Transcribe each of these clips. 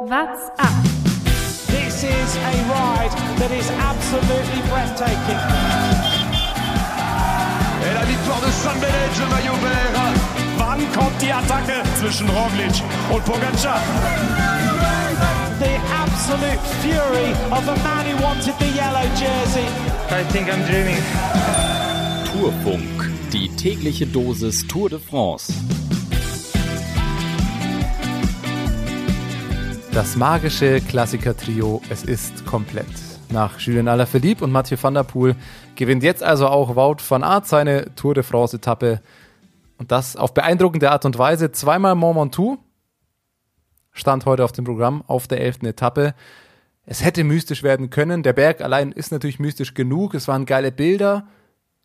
What's up? This is a ride that is absolutely breathtaking. Et la victoire de San Benedge, le maillot vert. Wann kommt die Attacke zwischen Roglic und Pogacar? The absolute fury of a man who wanted the yellow jersey. I think I'm dreaming. Tourfunk, die tägliche Dosis Tour de France. Das magische Klassiker-Trio, es ist komplett. Nach Julien Alaphilippe und Mathieu van der Poel gewinnt jetzt also auch Wout van Aert seine Tour de France-Etappe. Und das auf beeindruckende Art und Weise. Zweimal Mont stand heute auf dem Programm auf der elften Etappe. Es hätte mystisch werden können. Der Berg allein ist natürlich mystisch genug. Es waren geile Bilder.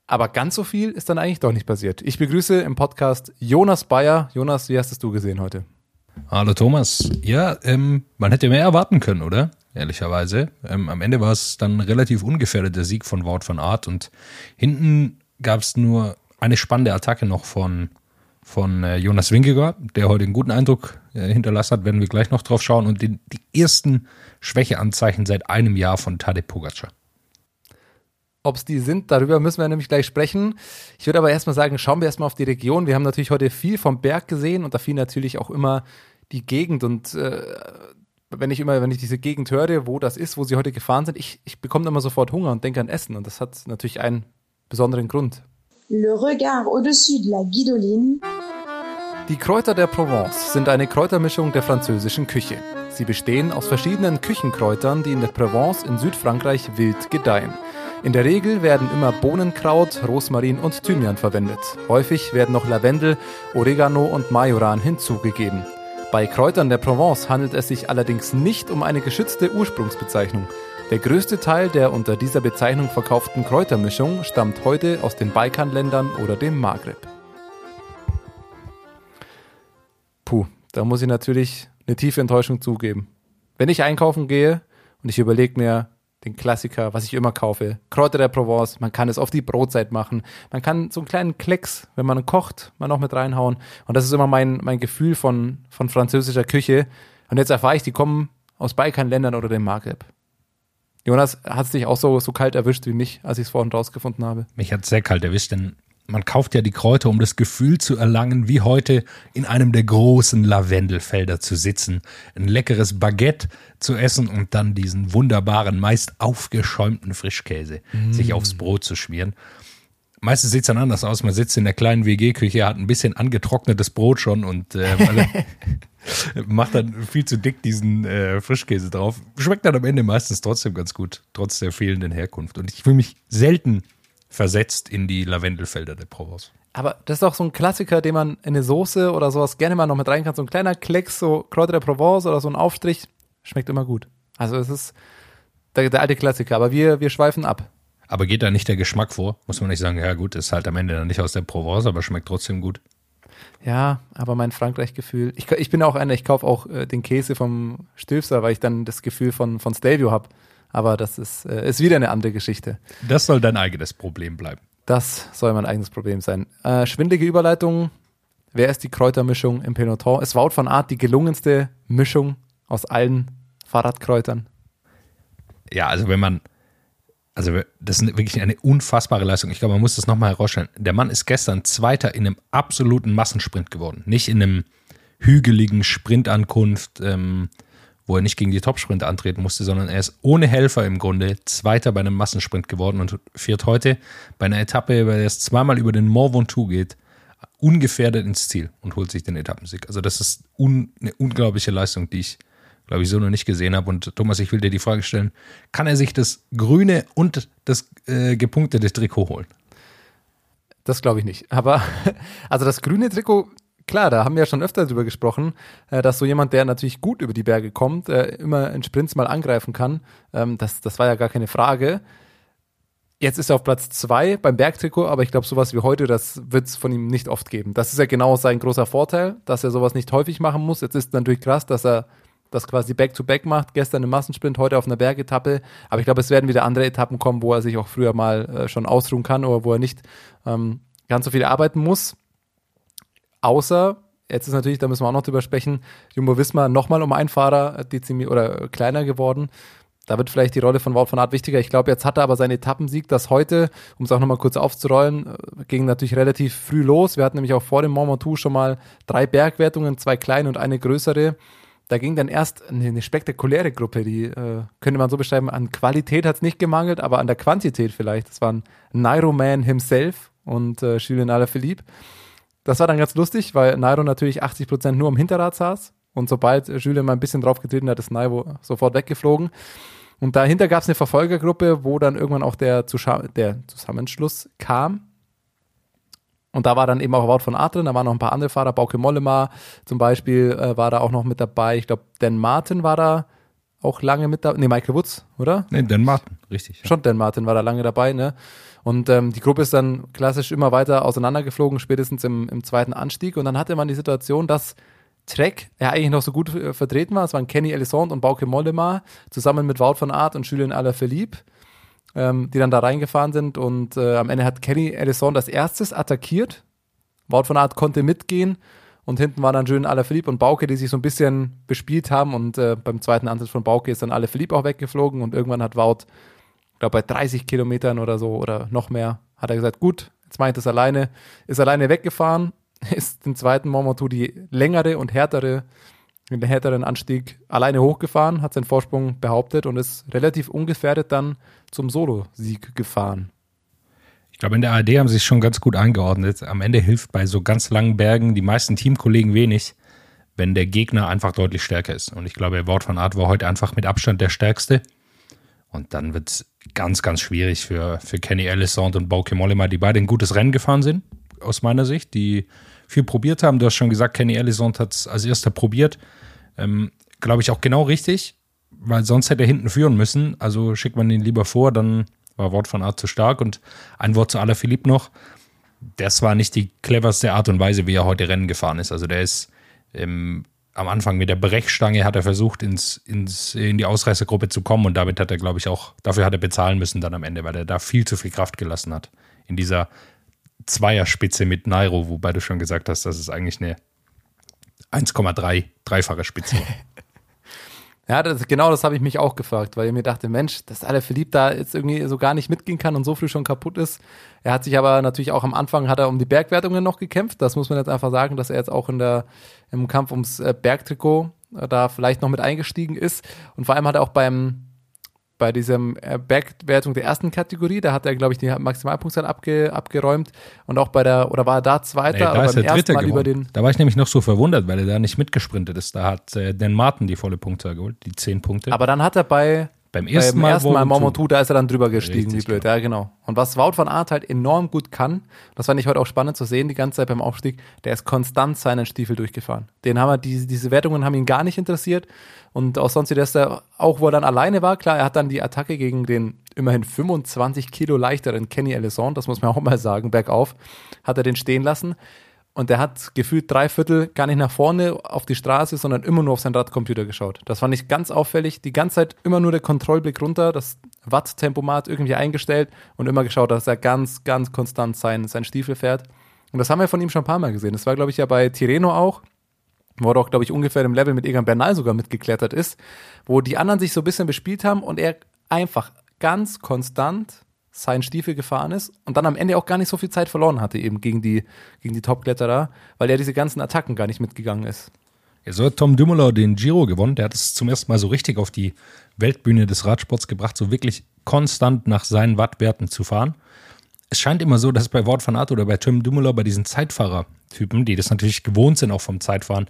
Aber ganz so viel ist dann eigentlich doch nicht passiert. Ich begrüße im Podcast Jonas Bayer. Jonas, wie hast es du gesehen heute? Hallo Thomas. Ja, ähm, man hätte mehr erwarten können, oder? Ehrlicherweise. Ähm, am Ende war es dann relativ ungefährdet der Sieg von Wout van Aert und hinten gab es nur eine spannende Attacke noch von, von äh, Jonas Wingegaard, der heute einen guten Eindruck äh, hinterlassen hat, werden wir gleich noch drauf schauen und die, die ersten Schwächeanzeichen seit einem Jahr von Tadej Pogacar. Ob es die sind, darüber müssen wir nämlich gleich sprechen. Ich würde aber erstmal sagen, schauen wir erstmal auf die Region. Wir haben natürlich heute viel vom Berg gesehen und da fiel natürlich auch immer die Gegend und äh, wenn ich immer, wenn ich diese Gegend höre, wo das ist, wo sie heute gefahren sind, ich, ich bekomme immer sofort Hunger und denke an Essen und das hat natürlich einen besonderen Grund. Le regard au-dessus de la Guidoline. Die Kräuter der Provence sind eine Kräutermischung der französischen Küche. Sie bestehen aus verschiedenen Küchenkräutern, die in der Provence in Südfrankreich wild gedeihen. In der Regel werden immer Bohnenkraut, Rosmarin und Thymian verwendet. Häufig werden noch Lavendel, Oregano und Majoran hinzugegeben. Bei Kräutern der Provence handelt es sich allerdings nicht um eine geschützte Ursprungsbezeichnung. Der größte Teil der unter dieser Bezeichnung verkauften Kräutermischung stammt heute aus den Balkanländern oder dem Maghreb. Puh, da muss ich natürlich eine tiefe Enttäuschung zugeben. Wenn ich einkaufen gehe und ich überlege mir, den Klassiker, was ich immer kaufe. Kräuter der Provence, man kann es auf die Brotzeit machen. Man kann so einen kleinen Klecks, wenn man kocht, mal noch mit reinhauen. Und das ist immer mein, mein Gefühl von, von französischer Küche. Und jetzt erfahre ich, die kommen aus Balkanländern oder dem Maghreb. Jonas, hat es dich auch so, so kalt erwischt wie mich, als ich es vorhin rausgefunden habe? Mich hat es sehr kalt erwischt, denn man kauft ja die Kräuter, um das Gefühl zu erlangen, wie heute in einem der großen Lavendelfelder zu sitzen, ein leckeres Baguette zu essen und dann diesen wunderbaren, meist aufgeschäumten Frischkäse mm. sich aufs Brot zu schmieren. Meistens sieht es dann anders aus. Man sitzt in der kleinen WG-Küche, hat ein bisschen angetrocknetes Brot schon und äh, macht dann viel zu dick diesen äh, Frischkäse drauf. Schmeckt dann am Ende meistens trotzdem ganz gut, trotz der fehlenden Herkunft. Und ich fühle mich selten versetzt in die Lavendelfelder der Provence. Aber das ist auch so ein Klassiker, den man in eine Soße oder sowas gerne mal noch mit rein kann. So ein kleiner Klecks, so Kräuter der Provence oder so ein Aufstrich. Schmeckt immer gut. Also es ist der, der alte Klassiker. Aber wir, wir schweifen ab. Aber geht da nicht der Geschmack vor? Muss man nicht sagen, ja gut, ist halt am Ende dann nicht aus der Provence, aber schmeckt trotzdem gut. Ja, aber mein Frankreich-Gefühl. Ich, ich bin auch einer, ich kaufe auch äh, den Käse vom Stilfser, weil ich dann das Gefühl von, von Stelvio habe. Aber das ist, äh, ist wieder eine andere Geschichte. Das soll dein eigenes Problem bleiben. Das soll mein eigenes Problem sein. Äh, schwindige Überleitung. Wer ist die Kräutermischung im Peloton? Ist Wout van Art die gelungenste Mischung aus allen Fahrradkräutern? Ja, also wenn man, also das ist wirklich eine unfassbare Leistung. Ich glaube, man muss das nochmal herausstellen. Der Mann ist gestern Zweiter in einem absoluten Massensprint geworden. Nicht in einem hügeligen Sprintankunft, ähm, wo er nicht gegen die Topsprint antreten musste, sondern er ist ohne Helfer im Grunde Zweiter bei einem Massensprint geworden und fährt heute bei einer Etappe, bei der es zweimal über den Mont Ventoux geht, ungefährdet ins Ziel und holt sich den Etappensieg. Also das ist un eine unglaubliche Leistung, die ich, glaube ich, so noch nicht gesehen habe. Und Thomas, ich will dir die Frage stellen, kann er sich das grüne und das äh, gepunktete Trikot holen? Das glaube ich nicht. Aber also das grüne Trikot klar, da haben wir ja schon öfter drüber gesprochen, äh, dass so jemand, der natürlich gut über die Berge kommt, äh, immer in Sprints mal angreifen kann. Ähm, das, das war ja gar keine Frage. Jetzt ist er auf Platz zwei beim Bergtrikot, aber ich glaube, sowas wie heute, das wird es von ihm nicht oft geben. Das ist ja genau sein großer Vorteil, dass er sowas nicht häufig machen muss. Jetzt ist natürlich krass, dass er das quasi Back-to-Back -back macht. Gestern im Massensprint, heute auf einer Bergetappe. Aber ich glaube, es werden wieder andere Etappen kommen, wo er sich auch früher mal äh, schon ausruhen kann oder wo er nicht ähm, ganz so viel arbeiten muss. Außer Jetzt ist natürlich, da müssen wir auch noch drüber sprechen, Jumbo Wismar nochmal um einen Fahrer dezimiert oder kleiner geworden. Da wird vielleicht die Rolle von Wout von Art wichtiger. Ich glaube, jetzt hat er aber seinen Etappensieg, das heute, um es auch nochmal kurz aufzurollen, äh, ging natürlich relativ früh los. Wir hatten nämlich auch vor dem Mont Ventoux schon mal drei Bergwertungen, zwei kleine und eine größere. Da ging dann erst eine, eine spektakuläre Gruppe, die äh, könnte man so beschreiben, an Qualität hat es nicht gemangelt, aber an der Quantität vielleicht. Das waren Nairo Man himself und äh, Julien Alaphilippe. Das war dann ganz lustig, weil Nairo natürlich 80 Prozent nur am Hinterrad saß und sobald Julien mal ein bisschen draufgetreten hat, ist Nairo sofort weggeflogen. Und dahinter gab es eine Verfolgergruppe, wo dann irgendwann auch der, Zuscha der Zusammenschluss kam. Und da war dann eben auch Wout von Art drin, da waren noch ein paar andere Fahrer, Bauke Mollema zum Beispiel äh, war da auch noch mit dabei. Ich glaube, Dan Martin war da auch lange mit dabei. Nee, Michael Woods, oder? Nee, Dan Martin, richtig. Ja. Schon Dan Martin war da lange dabei, ne? Und ähm, die Gruppe ist dann klassisch immer weiter auseinandergeflogen, spätestens im, im zweiten Anstieg. Und dann hatte man die Situation, dass Trek ja eigentlich noch so gut äh, vertreten war. Es waren Kenny Elisond und Bauke Mollema zusammen mit Wout von Art und Julien Alaphilippe, ähm, die dann da reingefahren sind. Und äh, am Ende hat Kenny Elisond als erstes attackiert. Wout von Art konnte mitgehen. Und hinten waren dann Julien Alaphilippe und Bauke, die sich so ein bisschen bespielt haben. Und äh, beim zweiten Ansatz von Bauke ist dann Alaphilippe auch weggeflogen. Und irgendwann hat Wout, glaube bei 30 Kilometern oder so oder noch mehr, hat er gesagt, gut, jetzt mache ich das alleine. Ist alleine weggefahren ist den zweiten Mont Ventoux die längere und härtere, den härteren Anstieg alleine hochgefahren, hat seinen Vorsprung behauptet und ist relativ ungefährdet dann zum Solo-Sieg gefahren. Glaube, in der ARD haben sie sich schon ganz gut angeordnet. Am Ende hilft bei so ganz langen Bergen die meisten Teamkollegen wenig, wenn der Gegner einfach deutlich stärker ist. Und ich glaube, Wort von Art war heute einfach mit Abstand der stärkste. Und dann wird es ganz, ganz schwierig für, für Kenny Ellison und Bauke Mollema, die beide ein gutes Rennen gefahren sind, aus meiner Sicht. Die viel probiert haben. Du hast schon gesagt, Kenny Ellison hat es als erster probiert. Ähm, Glaube ich auch genau richtig, weil sonst hätte er hinten führen müssen. Also schickt man ihn lieber vor, dann war Wort von Art zu stark. Und ein Wort zu aller Philipp noch. Das war nicht die cleverste Art und Weise, wie er heute Rennen gefahren ist. Also der ist ähm, am Anfang mit der Brechstange hat er versucht, ins, ins, in die Ausreißergruppe zu kommen und damit hat er, glaube ich, auch, dafür hat er bezahlen müssen dann am Ende, weil er da viel zu viel Kraft gelassen hat. In dieser Zweierspitze mit Nairo, wobei du schon gesagt hast, dass es eigentlich eine 1,3 dreifache Spitze war. ja, das, genau das habe ich mich auch gefragt, weil ich mir dachte, Mensch, dass alle Philipp da jetzt irgendwie so gar nicht mitgehen kann und so früh schon kaputt ist. Er hat sich aber natürlich auch am Anfang hat er um die Bergwertungen noch gekämpft. Das muss man jetzt einfach sagen, dass er jetzt auch in der, im Kampf ums äh, Bergtrikot äh, da vielleicht noch mit eingestiegen ist. Und vor allem hat er auch beim bei diesem äh, Bergwertung der ersten Kategorie, da hat er, glaube ich, die Maximalpunktzahl abge, abgeräumt und auch bei der, oder war er da Zweiter, nee, da aber beim ersten Mal über den. Da war ich nämlich noch so verwundert, weil er da nicht mitgesprintet ist. Da hat äh, Dan Martin die volle Punktzahl geholt, die zehn Punkte. Aber dann hat er bei beim ersten Mal, ersten Mal Momentou, da ist er dann drüber gestiegen, Richtig, wie blöd. Genau. Ja, genau. Und was Wout van Aert halt enorm gut kann, das fand ich heute auch spannend zu sehen, die ganze Zeit beim Aufstieg, der ist konstant seinen Stiefel durchgefahren. Den haben wir, diese, diese Wertungen haben ihn gar nicht interessiert. Und auch sonst, ist er, auch wo er dann alleine war, klar, er hat dann die Attacke gegen den immerhin 25 Kilo leichteren Kenny Ellison, das muss man auch mal sagen, bergauf, hat er den stehen lassen. Und der hat gefühlt drei Viertel gar nicht nach vorne auf die Straße, sondern immer nur auf seinen Radcomputer geschaut. Das fand ich ganz auffällig. Die ganze Zeit immer nur der Kontrollblick runter, das Watt-Tempomat irgendwie eingestellt und immer geschaut, dass er ganz, ganz konstant sein, sein Stiefel fährt. Und das haben wir von ihm schon ein paar Mal gesehen. Das war, glaube ich, ja bei Tireno auch, wo er auch, glaube ich, ungefähr im Level mit Egan Bernal sogar mitgeklettert ist, wo die anderen sich so ein bisschen bespielt haben und er einfach ganz konstant seinen Stiefel gefahren ist und dann am Ende auch gar nicht so viel Zeit verloren hatte, eben gegen die, gegen die Top-Kletterer, weil er diese ganzen Attacken gar nicht mitgegangen ist. Ja, so hat Tom Dumoulin den Giro gewonnen. Der hat es zum ersten Mal so richtig auf die Weltbühne des Radsports gebracht, so wirklich konstant nach seinen Wattwerten zu fahren. Es scheint immer so, dass bei Wort van Aert oder bei Tom Dumoulin, bei diesen Zeitfahrer-Typen, die das natürlich gewohnt sind, auch vom Zeitfahren,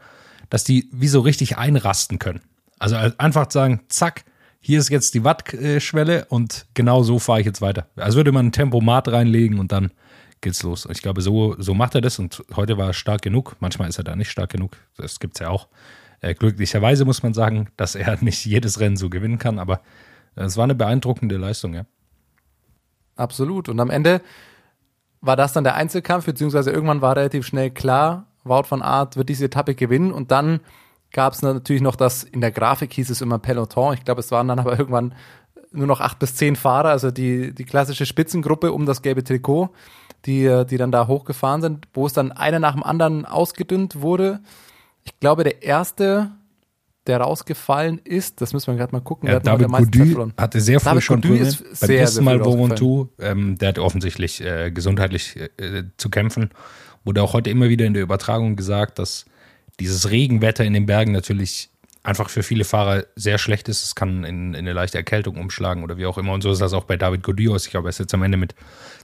dass die wie so richtig einrasten können. Also einfach sagen, zack, hier ist jetzt die Wattschwelle und genau so fahre ich jetzt weiter. Also würde man ein Tempomat reinlegen und dann geht's los. Ich glaube, so, so macht er das und heute war er stark genug. Manchmal ist er da nicht stark genug. Das gibt's ja auch. Äh, glücklicherweise muss man sagen, dass er nicht jedes Rennen so gewinnen kann, aber es war eine beeindruckende Leistung, ja. Absolut. Und am Ende war das dann der Einzelkampf, beziehungsweise irgendwann war relativ schnell klar, Wout von Art wird diese Etappe gewinnen und dann gab es natürlich noch das, in der Grafik hieß es immer Peloton. Ich glaube, es waren dann aber irgendwann nur noch acht bis zehn Fahrer, also die, die klassische Spitzengruppe um das gelbe Trikot. die, die dann da hochgefahren sind, wo es dann einer nach dem anderen ausgedünnt wurde. Ich glaube, der erste, der rausgefallen ist, das müssen wir gerade mal gucken. Ja, David der Goudy hatte sehr früh David schon Probleme. Beim ersten Mal. 2, ähm, der hat offensichtlich äh, gesundheitlich äh, zu kämpfen. Wurde auch heute immer wieder in der Übertragung gesagt, dass dieses Regenwetter in den Bergen natürlich einfach für viele Fahrer sehr schlecht ist. Es kann in, in eine leichte Erkältung umschlagen oder wie auch immer. Und so ist das auch bei David Godios. Ich glaube, er ist jetzt am Ende mit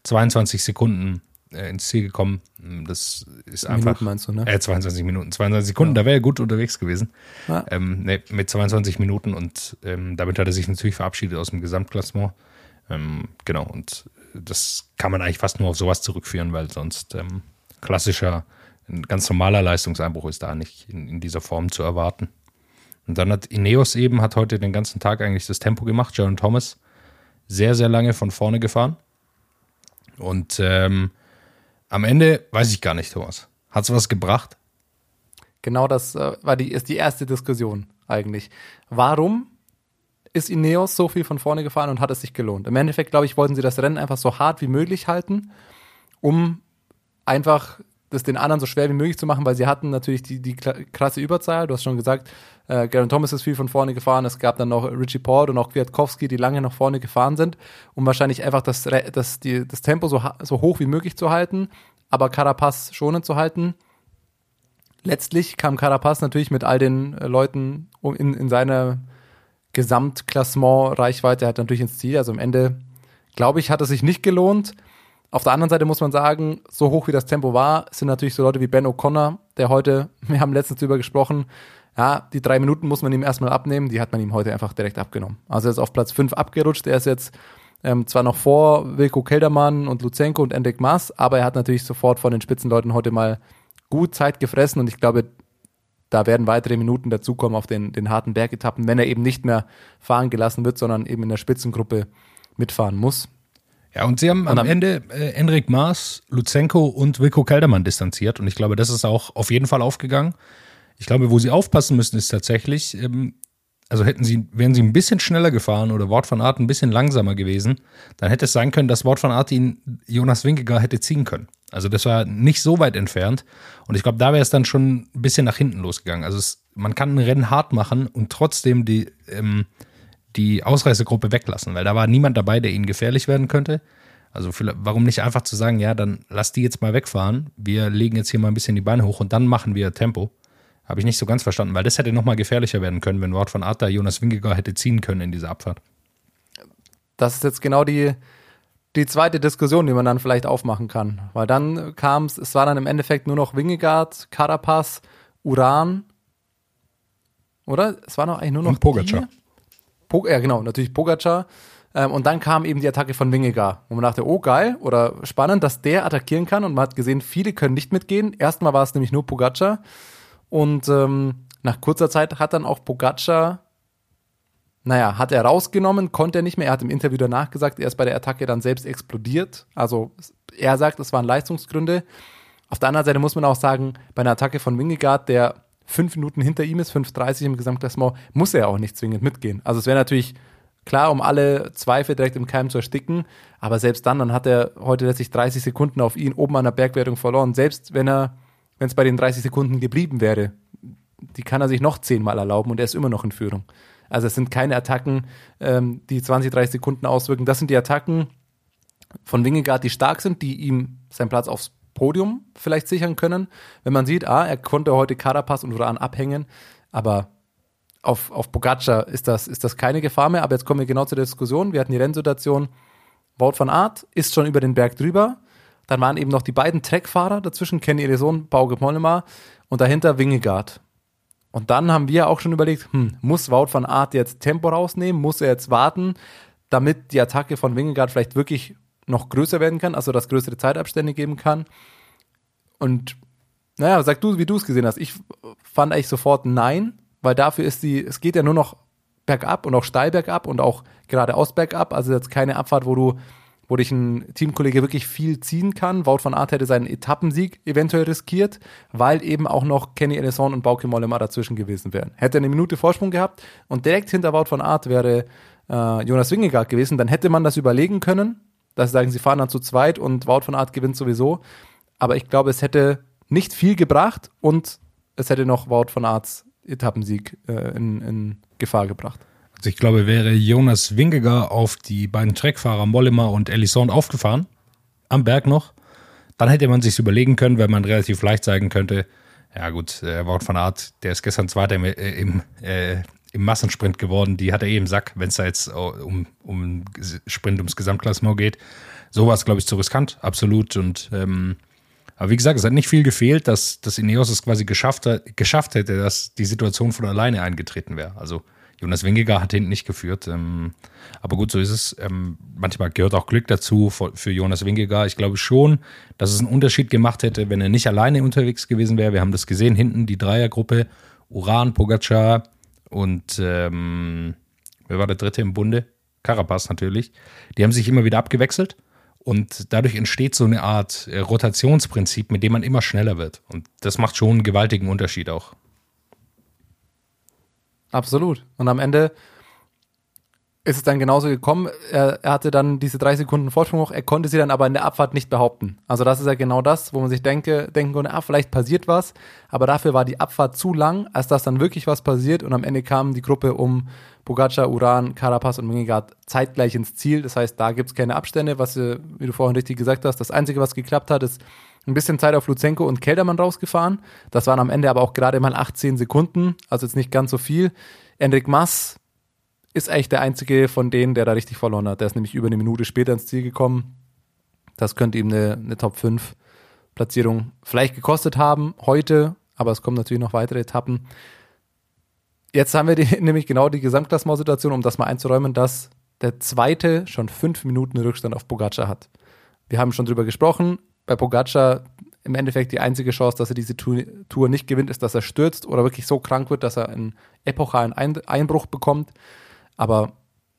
22 Sekunden äh, ins Ziel gekommen. Das ist einfach. Minuten meinst du, ne? Äh, 22 Minuten, 22 Sekunden, da wäre er gut unterwegs gewesen. Ja. Ähm, nee, mit 22 Minuten und ähm, damit hat er sich natürlich verabschiedet aus dem Gesamtklassement. Ähm, genau, und das kann man eigentlich fast nur auf sowas zurückführen, weil sonst ähm, klassischer, ein ganz normaler Leistungseinbruch ist da nicht in, in dieser Form zu erwarten. Und dann hat Ineos eben, hat heute den ganzen Tag eigentlich das Tempo gemacht. Jaron Thomas sehr, sehr lange von vorne gefahren. Und ähm, am Ende weiß ich gar nicht, Thomas. Hat es was gebracht? Genau das äh, war die, ist die erste Diskussion eigentlich. Warum ist Ineos so viel von vorne gefahren und hat es sich gelohnt? Im Endeffekt, glaube ich, wollten sie das Rennen einfach so hart wie möglich halten, um einfach das den anderen so schwer wie möglich zu machen, weil sie hatten natürlich die, die krasse Überzahl. Du hast schon gesagt, äh, Garen Thomas ist viel von vorne gefahren. Es gab dann noch Richie Port und auch Kwiatkowski, die lange nach vorne gefahren sind, um wahrscheinlich einfach das, das, die, das Tempo so, so hoch wie möglich zu halten, aber Carapaz schonend zu halten. Letztlich kam Carapaz natürlich mit all den äh, Leuten in, in seiner Gesamtklassement-Reichweite hat natürlich ins Ziel. Also am Ende, glaube ich, hat es sich nicht gelohnt. Auf der anderen Seite muss man sagen, so hoch wie das Tempo war, sind natürlich so Leute wie Ben O'Connor, der heute, wir haben letztens drüber gesprochen, ja, die drei Minuten muss man ihm erstmal abnehmen, die hat man ihm heute einfach direkt abgenommen. Also er ist auf Platz 5 abgerutscht, er ist jetzt ähm, zwar noch vor Wilko Keldermann und Luzenko und Endek Maas, aber er hat natürlich sofort von den Spitzenleuten heute mal gut Zeit gefressen und ich glaube, da werden weitere Minuten dazukommen auf den, den harten Bergetappen, wenn er eben nicht mehr fahren gelassen wird, sondern eben in der Spitzengruppe mitfahren muss. Ja, und sie haben am, am- Ende äh, Enrik Maas, Luzenko und Wilko Keldermann distanziert. Und ich glaube, das ist auch auf jeden Fall aufgegangen. Ich glaube, wo sie aufpassen müssen, ist tatsächlich, ähm, also hätten sie, wären sie ein bisschen schneller gefahren oder Wort von Art ein bisschen langsamer gewesen, dann hätte es sein können, dass Wort von Art ihn Jonas Winkegar hätte ziehen können. Also das war nicht so weit entfernt. Und ich glaube, da wäre es dann schon ein bisschen nach hinten losgegangen. Also es, man kann ein Rennen hart machen und trotzdem die, ähm, die Ausreißergruppe weglassen, weil da war niemand dabei, der ihnen gefährlich werden könnte. Also warum nicht einfach zu sagen, ja, dann lass die jetzt mal wegfahren. Wir legen jetzt hier mal ein bisschen die Beine hoch und dann machen wir Tempo. Habe ich nicht so ganz verstanden, weil das hätte nochmal gefährlicher werden können, wenn Wort von Art da Jonas Wingegar hätte ziehen können in dieser Abfahrt. Das ist jetzt genau die, die zweite Diskussion, die man dann vielleicht aufmachen kann. Weil dann kam es, es war dann im Endeffekt nur noch Wingegaard, Carapaz, Uran, oder? Es war noch eigentlich nur noch Und Pogacar. die- Po, ja, genau, natürlich Pogacar. Ähm, und dann kam eben die Attacke von Wingegaard, wo man dachte, oh geil oder spannend, dass der attackieren kann. Und man hat gesehen, viele können nicht mitgehen. Erstmal war es nämlich nur Pogacar. Und ähm, nach kurzer Zeit hat dann auch Pogacar naja, hat er rausgenommen, konnte er nicht mehr. Er hat im Interview danach gesagt, er ist bei der Attacke dann selbst explodiert. Also er sagt, es waren Leistungsgründe. Auf der anderen Seite muss man auch sagen, bei einer Attacke von Wingegaard, der fünf Minuten hinter ihm ist, 5,30 im Gesamtklassement, muss er auch nicht zwingend mitgehen. Also es wäre natürlich klar, um alle Zweifel direkt im Keim zu ersticken, aber selbst dann, dann hat er heute letztlich 30 Sekunden auf ihn oben an der Bergwertung verloren. Selbst wenn er, wenn es bei den 30 Sekunden geblieben wäre, die kann er sich noch zehnmal erlauben und er ist immer noch in Führung. Also es sind keine Attacken, ähm, die 20, 30 Sekunden auswirken. Das sind die Attacken von Wingegaard, die stark sind, die ihm seinen Platz aufs Podium vielleicht sichern können. Wenn man sieht, ah, er konnte heute Carapaz und Uran abhängen, aber auf, auf Pogacar ist das, ist das keine Gefahr mehr. Aber jetzt kommen wir genau zur Diskussion. Wir hatten die Rennsituation. Wout van Aert ist schon über den Berg drüber. Dann waren eben noch die beiden Treckfahrer dazwischen, Kenny Elison, Bauke Mollema und dahinter Wingegaard. Und dann haben wir auch schon überlegt, hm, muss Wout van Aert jetzt Tempo rausnehmen? Muss er jetzt warten, damit die Attacke von Wingegaard vielleicht wirklich noch größer werden kann, also dass größere Zeitabstände geben kann? Und naja, sag du, wie du es gesehen hast. Ich fand eigentlich sofort nein, weil dafür ist die, es geht ja nur noch bergab und auch steil bergab und auch geradeaus bergab. Also jetzt keine Abfahrt, wo du, wo dich ein Teamkollege wirklich viel ziehen kann. Wout van Aert hätte seinen Etappensieg eventuell riskiert, weil eben auch noch Kenny Ellison und Bauke Mollema dazwischen gewesen wären. Hätte eine Minute Vorsprung gehabt und direkt hinter Wout van Aert wäre äh, Jonas Wingegaard gewesen, dann hätte man das überlegen können. Dass sie sagen, sie fahren dann zu zweit und Wout von Art gewinnt sowieso. Aber ich glaube, es hätte nicht viel gebracht und es hätte noch Wout von Arts Etappensieg äh, in, in Gefahr gebracht. Also ich glaube, wäre Jonas Wingegar auf die beiden Treckfahrer Mollema und Ellison aufgefahren, am Berg noch, dann hätte man sich überlegen können, wenn man relativ leicht zeigen könnte, ja gut, äh, Wout van Art, der ist gestern Zweiter im, äh, im, äh, im Massensprint geworden, die hat er eh im Sack, wenn es da jetzt um, um Sprint ums Gesamtklassement geht. So war es, glaube ich, zu riskant, absolut. Und ähm, aber wie gesagt, es hat nicht viel gefehlt, dass, dass Ineos es quasi geschafft, geschafft hätte, dass die Situation von alleine eingetreten wäre. Also Jonas Wingegar hat hinten nicht geführt. Ähm, aber gut, so ist es. Ähm, manchmal gehört auch Glück dazu für, für Jonas Wingegar. Ich glaube schon, dass es einen Unterschied gemacht hätte, wenn er nicht alleine unterwegs gewesen wäre. Wir haben das gesehen, hinten die Dreiergruppe, Uran, Pogacar und ähm, wer war der dritte im Bunde? Carapaz natürlich. Die haben sich immer wieder abgewechselt. Und dadurch entsteht so eine Art äh, Rotationsprinzip, mit dem man immer schneller wird. Und das macht schon einen gewaltigen Unterschied auch. Absolut. Und am Ende ist es dann genauso gekommen. Er, er, hatte dann diese drei Sekunden Vorsprung noch, er konnte sie dann aber in der Abfahrt nicht behaupten. Also das ist ja genau das, wo man sich denke, denken konnte, ah, vielleicht passiert was, aber dafür war die Abfahrt zu lang, als dass dann wirklich was passiert und am Ende kam die Gruppe um Pogacar, Uran, Carapaz und Mingegard zeitgleich ins Ziel. Das heißt, da gibt es keine Abstände, was, wie du vorhin richtig gesagt hast, das Einzige, was geklappt hat, ist ein bisschen Zeit auf Luzenko und Keldermann rausgefahren. Das waren am Ende aber auch gerade mal 18 Sekunden, also jetzt nicht ganz so viel. Enric Mas ist eigentlich der einzige von denen, der da richtig verloren hat. Der ist nämlich über eine Minute später ins Ziel gekommen. Das könnte ihm eine, eine Top 5 Platzierung vielleicht gekostet haben heute, aber es kommen natürlich noch weitere Etappen. Jetzt haben wir die, nämlich genau die Gesamtklassement-Situation, um das mal einzuräumen, dass der zweite schon fünf Minuten Rückstand auf Pogacar hat. Wir haben schon drüber gesprochen. Bei Pogacar im Endeffekt die einzige Chance, dass er diese Tour nicht gewinnt, ist, dass er stürzt oder wirklich so krank wird, dass er einen epochalen Einbruch bekommt. Aber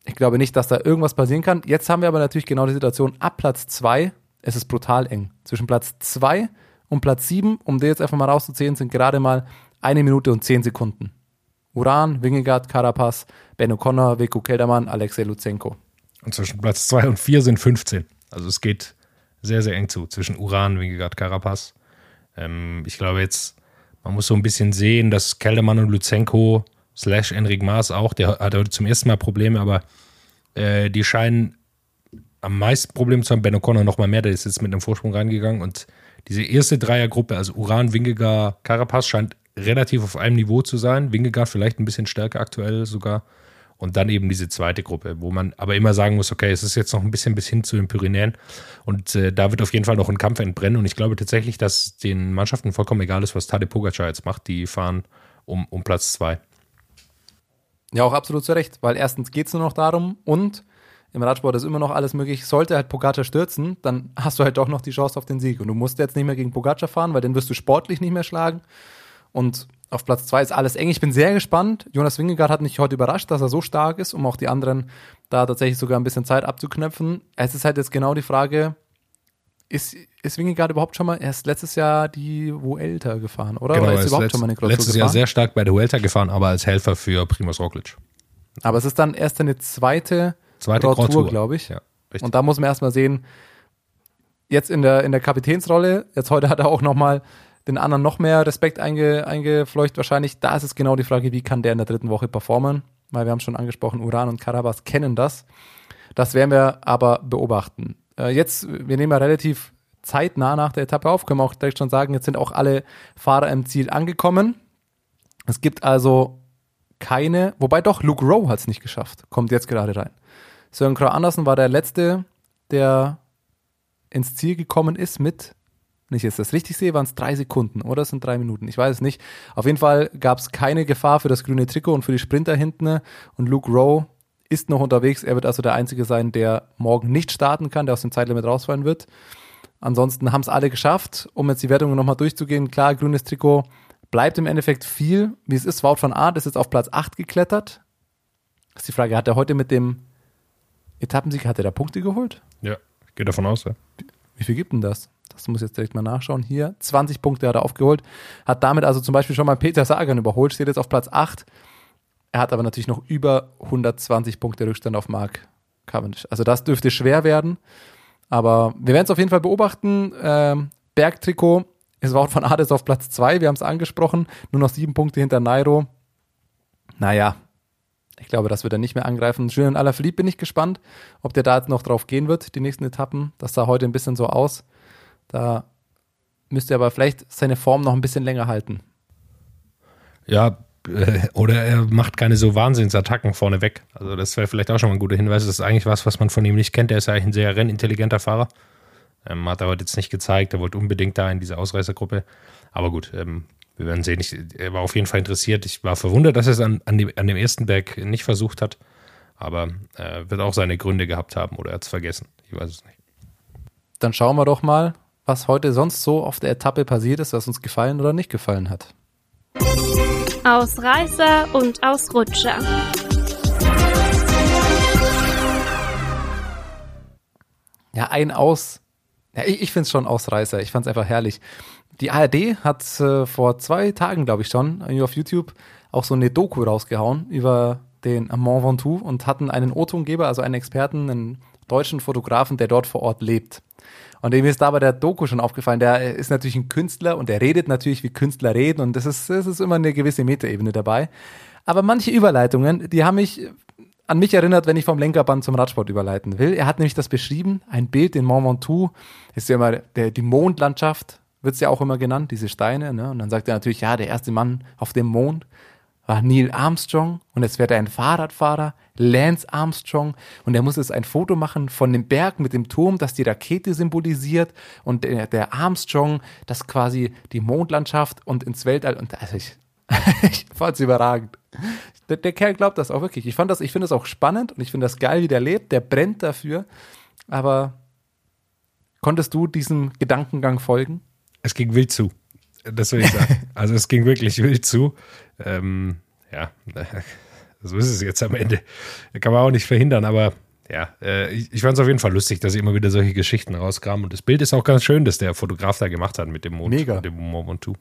ich glaube nicht, dass da irgendwas passieren kann. Jetzt haben wir aber natürlich genau die Situation ab Platz 2. Es ist brutal eng. Zwischen Platz 2 und Platz 7, um den jetzt einfach mal rauszuzählen, sind gerade mal eine Minute und zehn Sekunden. Uran, Wingegaard, Carapaz, Ben O'Connor, Veko Keldermann, Alexei Luzenko. Und zwischen Platz 2 und 4 sind 15. Also es geht sehr, sehr eng zu zwischen Uran, Wingegaard, Carapaz. Ähm, ich glaube jetzt, man muss so ein bisschen sehen, dass Keldermann und Luzenko slash Enric Maas auch, der hat heute zum ersten Mal Probleme, aber äh, die scheinen am meisten Probleme zu haben. Ben O'Connor noch mal mehr, der ist jetzt mit einem Vorsprung reingegangen und diese erste Dreiergruppe, also Uran, Wingegaard, Carapaz, scheint relativ auf einem Niveau zu sein. Wingegaard vielleicht ein bisschen stärker aktuell sogar. Und dann eben diese zweite Gruppe, wo man aber immer sagen muss, okay, es ist jetzt noch ein bisschen bis hin zu den Pyrenäen. Und äh, da wird auf jeden Fall noch ein Kampf entbrennen. Und ich glaube tatsächlich, dass den Mannschaften vollkommen egal ist, was Tade Pogacar jetzt macht. Die fahren um, um Platz zwei. Ja, auch absolut zu Recht, weil erstens geht es nur noch darum und im Radsport ist immer noch alles möglich. Sollte halt Pogacar stürzen, dann hast du halt doch noch die Chance auf den Sieg. Und du musst jetzt nicht mehr gegen Pogacar fahren, weil den wirst du sportlich nicht mehr schlagen. Und auf Platz zwei ist alles eng. Ich bin sehr gespannt. Jonas Wingegaard hat mich heute überrascht, dass er so stark ist, um auch die anderen da tatsächlich sogar ein bisschen Zeit abzuknöpfen. Es ist halt jetzt genau die Frage, ist, ist Wingegaard überhaupt schon mal, er ist letztes Jahr die Vuelta gefahren, oder? Genau, oder ist, ist überhaupt letzt, schon mal eine Letztes Jahr sehr stark bei der Vuelta gefahren, aber als Helfer für Primoz Roglic. Aber es ist dann erst eine zweite, zweite Tour, glaube ich. Ja, Und da muss man erstmal sehen, jetzt in der, in der Kapitänsrolle, jetzt heute hat er auch nochmal den anderen noch mehr Respekt einge, eingefleucht wahrscheinlich. Da ist es genau die Frage, wie kann der in der dritten Woche performen? Weil wir haben schon angesprochen, Uran und Karabas kennen das. Das werden wir aber beobachten. Äh, jetzt, wir nehmen ja relativ zeitnah nach der Etappe auf, können wir auch direkt schon sagen, jetzt sind auch alle Fahrer im Ziel angekommen. Es gibt also keine, wobei doch, Luke Rowe hat es nicht geschafft, kommt jetzt gerade rein. Sören Krau Andersen war der Letzte, der ins Ziel gekommen ist mit wenn ich jetzt das richtig sehe, waren es drei Sekunden oder es sind drei Minuten. Ich weiß es nicht. Auf jeden Fall gab es keine Gefahr für das grüne Trikot und für die Sprinter hinten. Und Luke Rowe ist noch unterwegs. Er wird also der Einzige sein, der morgen nicht starten kann, der aus dem Zeitlimit rausfallen wird. Ansonsten haben es alle geschafft. Um jetzt die Wertungen nochmal durchzugehen, klar, grünes Trikot bleibt im Endeffekt viel, wie es ist. Wout van Aert ist jetzt auf Platz 8 geklettert. Das ist die Frage, hat er heute mit dem Etappensieg, hat er da Punkte geholt? Ja, geht davon aus, ja. Wie viel gibt denn das? Das muss ich jetzt direkt mal nachschauen. Hier, 20 Punkte hat er aufgeholt. Hat damit also zum Beispiel schon mal Peter Sagan überholt, steht jetzt auf Platz 8. Er hat aber natürlich noch über 120 Punkte Rückstand auf Mark Cavendish. Also das dürfte schwer werden. Aber wir werden es auf jeden Fall beobachten. Ähm, Bergtrikot ist Wout von Ades auf Platz zwei. Wir haben es angesprochen. Nur noch sieben Punkte hinter Nairo. Naja, ich glaube, das wird er nicht mehr angreifen. Julian Alaphilippe bin ich gespannt, ob der da jetzt noch drauf gehen wird, die nächsten Etappen. Das sah heute ein bisschen so aus. Da müsste er aber vielleicht seine Form noch ein bisschen länger halten. Ja, oder er macht keine so Wahnsinnsattacken vorne weg. Also das wäre vielleicht auch schon mal ein guter Hinweis. Das ist eigentlich was, was man von ihm nicht kennt. Er ist ja eigentlich ein sehr rennintelligenter Fahrer. Ähm, hat er heute jetzt nicht gezeigt. Er wollte unbedingt da in diese Ausreißergruppe. Aber gut, ähm, wir werden sehen. Ich, er war auf jeden Fall interessiert. Ich war verwundert, dass er es an, an, dem, an dem ersten Berg nicht versucht hat. Aber äh, wird auch seine Gründe gehabt haben oder er hat es vergessen. Ich weiß es nicht. Dann schauen wir doch mal, was heute sonst so auf der Etappe passiert ist, was uns gefallen oder nicht gefallen hat. Ausreißer und Ausrutscher. Ja, ein Aus. Ja, ich, ich finde es schon Ausreißer. Ich fand es einfach herrlich. Die ARD hat äh, vor zwei Tagen, glaube ich schon, auf YouTube auch so eine Doku rausgehauen über den Mont Ventoux und hatten einen O-Tongeber, also einen Experten, einen deutschen Fotografen, der dort vor Ort lebt. Und dem ist da bei der Doku schon aufgefallen, der ist natürlich ein Künstler und der redet natürlich, wie Künstler reden und das ist, das ist immer eine gewisse Metaebene dabei. Aber manche Überleitungen, die haben mich an mich erinnert, wenn ich vom Lenkerband zum Radsport überleiten will. Er hat nämlich das beschrieben, ein Bild in Mont Ventoux, ist ja immer der, die Mondlandschaft, wird es ja auch immer genannt, diese Steine. Ne? Und dann sagt er natürlich, ja, der erste Mann auf dem Mond war Neil Armstrong und es wird ein Fahrradfahrer, Lance Armstrong, und er muss jetzt ein Foto machen von dem Berg mit dem Turm, das die Rakete symbolisiert und der, der Armstrong, das quasi die Mondlandschaft und ins Weltall und also ich, ich fand's überragend. Der, der Kerl glaubt das auch wirklich. Ich fand das, ich finde das auch spannend und ich finde das geil, wie der lebt. Der brennt dafür. Aber konntest du diesem Gedankengang folgen? Es ging wild zu. Das will ich sagen. also es ging wirklich wild zu. Ähm, ja, so ist es jetzt am Ende. Kann man auch nicht verhindern, aber ja, äh, ich, ich fand es auf jeden Fall lustig, dass sie immer wieder solche Geschichten rauskamen. Und das Bild ist auch ganz schön, das der Fotograf da gemacht hat mit dem Mond. Mega. Mit dem Mont Ventoux.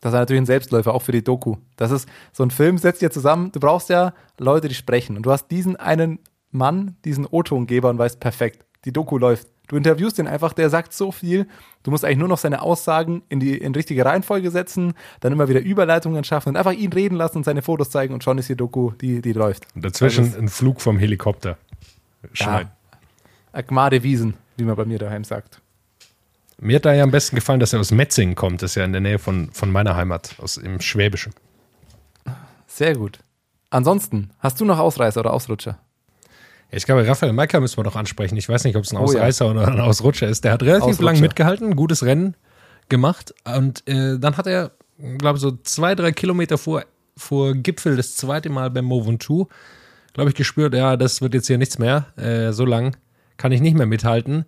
Das ist natürlich ein Selbstläufer, auch für die Doku. Das ist so ein Film, setzt dir zusammen. Du brauchst ja Leute, die sprechen. Und du hast diesen einen Mann, diesen O-Tongeber und weißt perfekt, die Doku läuft. Du interviewst den einfach, der sagt so viel. Du musst eigentlich nur noch seine Aussagen in die in richtige Reihenfolge setzen, dann immer wieder Überleitungen schaffen und einfach ihn reden lassen und seine Fotos zeigen und schon ist die Doku, die, die läuft. Und dazwischen Also ein Flug vom Helikopter. Ja, Schneiden. Agmade Wiesen, wie man bei mir daheim sagt. Mir hat da ja am besten gefallen, dass er aus Metzingen kommt. Das ist ja in der Nähe von, von meiner Heimat, aus im Schwäbischen. Sehr gut. Ansonsten, hast du noch Ausreißer oder Ausrutscher? Ich glaube, Raphael Maika müssen wir doch ansprechen. Ich weiß nicht, ob es ein Oh ja. Ausreißer oder ein Ausrutscher ist. Der hat relativ Ausrutscher. lang mitgehalten, gutes Rennen gemacht. Und äh, dann hat er, glaube ich, so zwei, drei Kilometer vor, vor Gipfel das zweite Mal beim Mont Ventoux, glaube ich, gespürt, ja, das wird jetzt hier nichts mehr. Äh, so lang kann ich nicht mehr mithalten.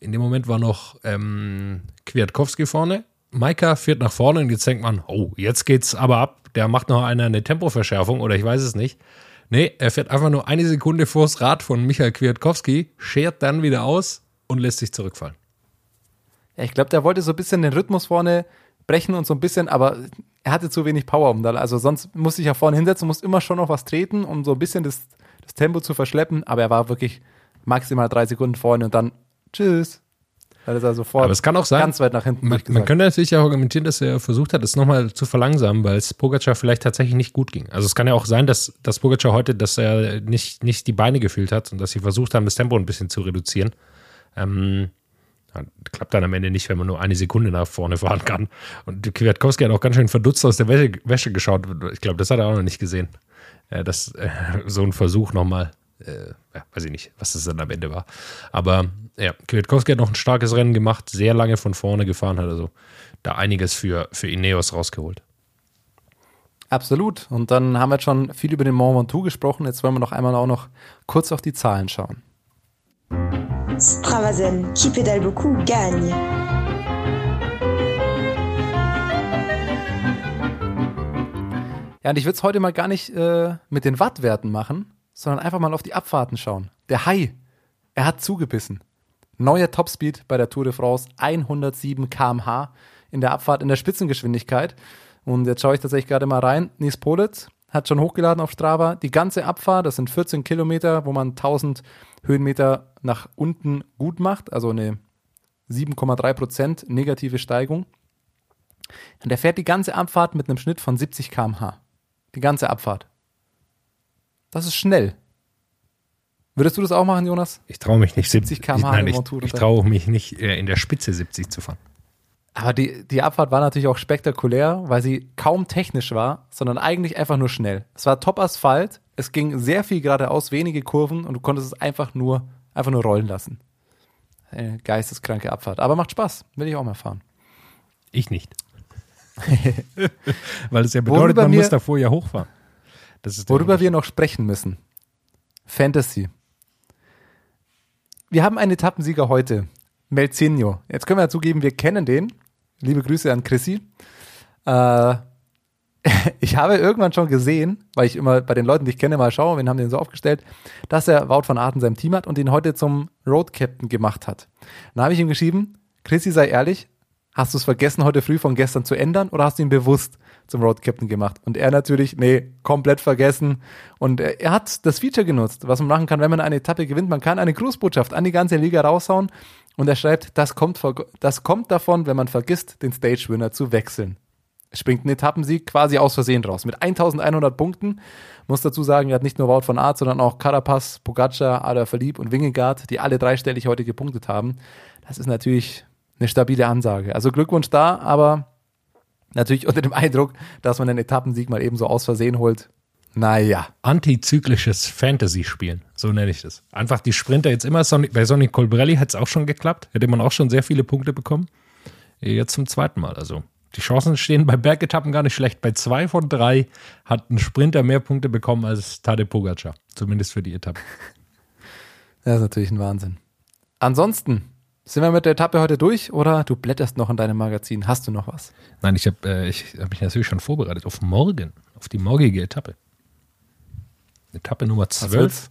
In dem Moment war noch ähm, Kwiatkowski vorne. Maika fährt nach vorne und jetzt denkt man, oh, jetzt geht's aber ab. Der macht noch einer eine Tempoverschärfung oder ich weiß es nicht. Nee, er fährt einfach nur eine Sekunde vors Rad von Michael Kwiatkowski, schert dann wieder aus und lässt sich zurückfallen. Ja, ich glaube, der wollte so ein bisschen den Rhythmus vorne brechen und so ein bisschen, aber er hatte zu wenig Power, um da, also sonst musste ich ja vorne hinsetzen, musste immer schon noch was treten, um so ein bisschen das, das Tempo zu verschleppen, aber er war wirklich maximal drei Sekunden vorne und dann tschüss. Weil er sofort Aber es kann auch sein, ganz weit nach hinten Man, man könnte natürlich auch argumentieren, dass er versucht hat, es nochmal zu verlangsamen, weil es Pogacar vielleicht tatsächlich nicht gut ging. Also es kann ja auch sein, dass, dass Pogacar heute, dass er nicht, nicht die Beine gefühlt hat und dass sie versucht haben, das Tempo ein bisschen zu reduzieren. Ähm, ja, klappt dann am Ende nicht, wenn man nur eine Sekunde nach vorne fahren kann. Und Kwiatkowski hat auch ganz schön verdutzt aus der Wäsche, Wäsche geschaut. Ich glaube, das hat er auch noch nicht gesehen. Äh, dass äh, so ein Versuch nochmal, äh, ja, weiß ich nicht, was das dann am Ende war. Aber ja, Kwiatkowski hat noch ein starkes Rennen gemacht, sehr lange von vorne gefahren, hat also da einiges für, für Ineos rausgeholt. Absolut. Und dann haben wir jetzt schon viel über den Mont Ventoux gesprochen. Jetzt wollen wir noch einmal auch noch kurz auf die Zahlen schauen. Stravazen, qui pédale beaucoup, gagne. Ja, und ich würde es heute mal gar nicht äh, mit den Wattwerten machen, sondern einfach mal auf die Abfahrten schauen. Der Hai, er hat zugebissen. Neuer Topspeed bei der Tour de France, 107 km/h in der Abfahrt in der Spitzengeschwindigkeit. Und jetzt schaue ich tatsächlich gerade mal rein. Nies Politz hat schon hochgeladen auf Strava. Die ganze Abfahrt, das sind 14 Kilometer, wo man 1000 Höhenmeter nach unten gut macht, also eine 7,3 Prozent negative Steigung. Und er fährt die ganze Abfahrt mit einem Schnitt von 70 km/h. Die ganze Abfahrt. Das ist schnell. Würdest du das auch machen, Jonas? Ich traue mich nicht 70 km/h Ich, ich, ich traue mich nicht äh, in der Spitze 70 zu fahren. Aber die, die Abfahrt war natürlich auch spektakulär, weil sie kaum technisch war, sondern eigentlich einfach nur schnell. Es war Top-Asphalt, es ging sehr viel geradeaus, wenige Kurven und du konntest es einfach nur, einfach nur rollen lassen. Eine geisteskranke Abfahrt. Aber macht Spaß, will ich auch mal fahren. Ich nicht. Weil es ja bedeutet, man muss davor ja hochfahren. Worüber wir noch sprechen müssen. Fantasy. Wir haben einen Etappensieger heute. Melzinho. Jetzt können wir ja zugeben, wir kennen den. Liebe Grüße an Chrissy. Äh, ich habe irgendwann schon gesehen, weil ich immer bei den Leuten, die ich kenne, mal schaue, wen haben den so aufgestellt, dass er Wout van Aert in seinem Team hat und ihn heute zum Road Captain gemacht hat. Dann habe ich ihm geschrieben, Chrissy, sei ehrlich, hast du es vergessen, heute früh von gestern zu ändern oder hast du ihn bewusst zum Road Captain gemacht? Und er natürlich, nee, komplett vergessen. Und er, er hat das Feature genutzt, was man machen kann, wenn man eine Etappe gewinnt. Man kann eine Grußbotschaft an die ganze Liga raushauen und er schreibt, das kommt, das kommt davon, wenn man vergisst, den Stage-Winner zu wechseln. Springt ein Etappensieg quasi aus Versehen raus. Mit 1100 Punkten. Muss dazu sagen, er hat nicht nur Wout von Aert, sondern auch Carapaz, Pogacar, Ala Verlieb und Wingegaard, die alle dreistellig heute gepunktet haben. Das ist natürlich eine stabile Ansage. Also Glückwunsch da, aber natürlich unter dem Eindruck, dass man einen Etappensieg mal eben so aus Versehen holt. Naja. antizyklisches Fantasy-Spielen. So nenne ich das. Einfach die Sprinter jetzt immer, bei Sonny Colbrelli hat es auch schon geklappt. Hätte man auch schon sehr viele Punkte bekommen. Jetzt zum zweiten Mal. Also die Chancen stehen bei Bergetappen gar nicht schlecht. Bei zwei von drei hat ein Sprinter mehr Punkte bekommen als Tade Pogacar. Zumindest für die Etappe. Das ist natürlich ein Wahnsinn. Ansonsten, sind wir mit der Etappe heute durch oder du blätterst noch in deinem Magazin? Hast du noch was? Nein, ich habe äh, ich hab mich natürlich schon vorbereitet auf morgen, auf die morgige Etappe. Etappe Nummer Was 12. wird's?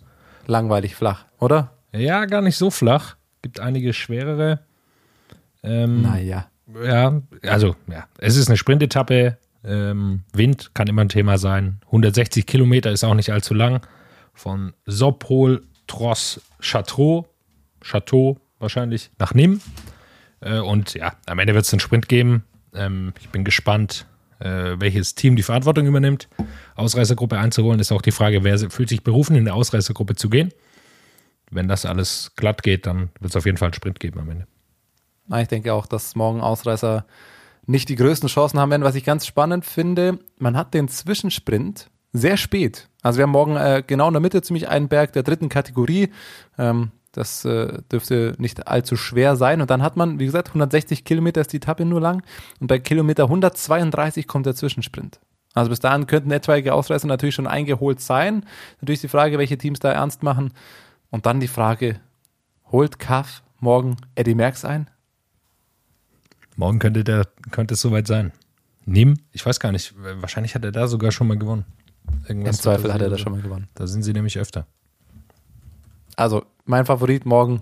Langweilig flach, oder? Ja, gar nicht so flach. Gibt einige schwerere. Ähm, Naja. Ja, also, ja, es ist eine Sprintetappe. Ähm, Wind kann immer ein Thema sein. 160 Kilometer ist auch nicht allzu lang. Von Sopol, Tross, Château, Château wahrscheinlich, nach Nîmes. Äh, und ja, am Ende wird es einen Sprint geben. Ähm, ich bin gespannt, äh, welches Team die Verantwortung übernimmt. Ausreißergruppe einzuholen, ist auch die Frage, wer fühlt sich berufen, in der Ausreißergruppe zu gehen. Wenn das alles glatt geht, dann wird es auf jeden Fall einen Sprint geben am Ende. Na, Ich denke auch, dass morgen Ausreißer nicht die größten Chancen haben werden. Was ich ganz spannend finde, man hat den Zwischensprint sehr spät. Also wir haben morgen äh, genau in der Mitte ziemlich einen Berg der dritten Kategorie. Ähm, das äh, dürfte nicht allzu schwer sein. Und dann hat man, wie gesagt, 160 Kilometer ist die Etappe nur lang. Und bei Kilometer 132 kommt der Zwischensprint. Also bis dahin könnten etwaige Ausreißer natürlich schon eingeholt sein. Natürlich die Frage, welche Teams da ernst machen. Und dann die Frage, holt Kaff morgen Eddie Merckx ein? Morgen könnte, der, könnte es soweit sein. Nimm, ich weiß gar nicht, wahrscheinlich hat er da sogar schon mal gewonnen. Im Irgendwas Zweifel hat er das schon mal gewonnen. Da sind sie nämlich öfter. Also, mein Favorit morgen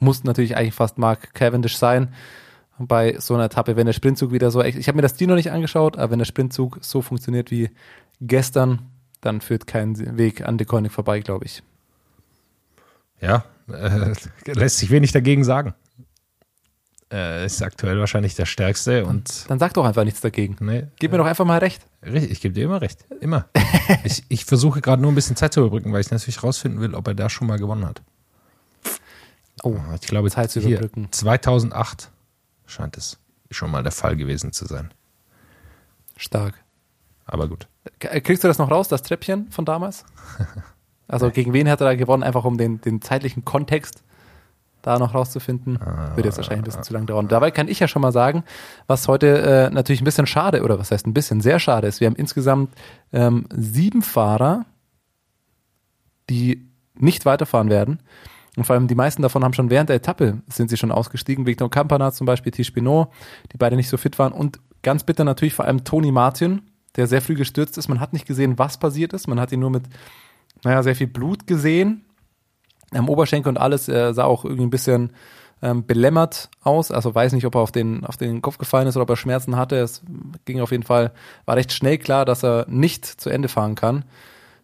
muss natürlich eigentlich fast Mark Cavendish sein. Bei so einer Etappe, wenn der Sprintzug wieder so, ich habe mir das Dino nicht angeschaut, aber wenn der Sprintzug so funktioniert wie gestern, dann führt kein Weg an De Koenig vorbei, glaube ich. Ja, äh, lässt sich wenig dagegen sagen. Äh, ist aktuell wahrscheinlich der stärkste und Dann sag doch einfach nichts dagegen. nee, Gib mir doch einfach mal recht. richtig, ich gebe dir immer recht. Immer. ich, ich versuche gerade nur ein bisschen Zeit zu überbrücken, weil ich natürlich rausfinden will, ob er da schon mal gewonnen hat. Oh, Ich glaube, Zeit zu hier, überbrücken. 2008 scheint es schon mal der Fall gewesen zu sein. stark. Aber gut. K- Kriegst du das noch raus, das Treppchen von damals? Also gegen wen hat er da gewonnen, einfach um den, den zeitlichen Kontext da noch rauszufinden? Wird jetzt wahrscheinlich ein bisschen zu lang dauern. Dabei kann ich ja schon mal sagen, was heute äh, natürlich ein bisschen schade, oder was heißt ein bisschen, sehr schade ist. Wir haben insgesamt ähm, sieben Fahrer, die nicht weiterfahren werden. Und vor allem die meisten davon haben schon während der Etappe sind sie schon ausgestiegen. Victor Campana zum Beispiel, Tish Pinot, die beide nicht so fit waren. Und ganz bitter natürlich vor allem Tony Martin, der sehr früh gestürzt ist. Man hat nicht gesehen, was passiert ist. Man hat ihn nur mit, naja, sehr viel Blut gesehen. Am Oberschenkel und alles. Er sah auch irgendwie ein bisschen ähm, belämmert aus. Also weiß nicht, ob er auf den, auf den Kopf gefallen ist oder ob er Schmerzen hatte. Es ging auf jeden Fall, war recht schnell klar, dass er nicht zu Ende fahren kann.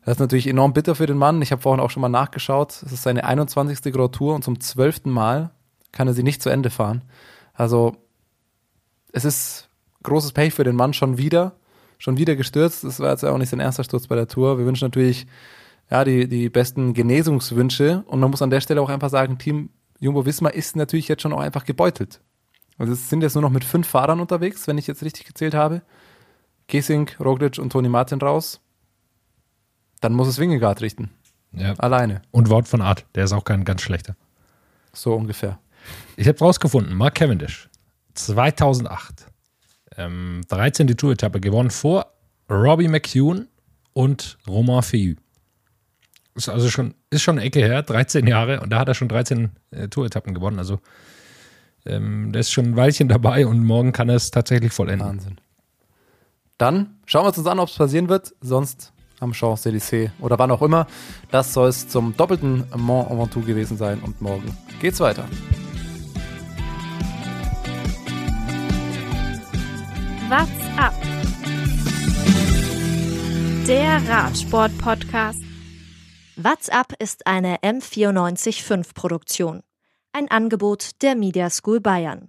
Das ist natürlich enorm bitter für den Mann. Ich habe vorhin auch schon mal nachgeschaut. Es ist seine 21. Grand Tour und zum zwölften Mal kann er sie nicht zu Ende fahren. Also es ist großes Pech für den Mann schon wieder. Schon wieder gestürzt. Das war jetzt auch nicht sein erster Sturz bei der Tour. Wir wünschen natürlich ja, die, die besten Genesungswünsche. Und man muss an der Stelle auch einfach sagen, Team Jumbo Wismar ist natürlich jetzt schon auch einfach gebeutelt. Also es sind jetzt nur noch mit fünf Fahrern unterwegs, wenn ich jetzt richtig gezählt habe. Gesink, Roglic und Toni Martin raus. Dann muss es Wingegaard richten. Ja. Alleine. Und Wort von Art, der ist auch kein ganz schlechter. So ungefähr. Ich habe rausgefunden, Mark Cavendish, 2008, ähm, 13. Tour-Etappe gewonnen vor Robbie McEwen und Romain Feu. Ist also schon, ist schon eine Ecke her, 13 Jahre, und da hat er schon 13 äh, Tour-Etappen gewonnen. Also ähm, der ist schon ein Weilchen dabei und morgen kann er es tatsächlich vollenden. Wahnsinn. Dann schauen wir uns an, ob es passieren wird. Sonst am Champs-Élysées oder wann auch immer. Das soll es zum doppelten Mont Ventoux gewesen sein und morgen geht's weiter. What's up? Der Radsport-Podcast. WhatsApp ist eine M945 Produktion. Ein Angebot der Media School Bayern.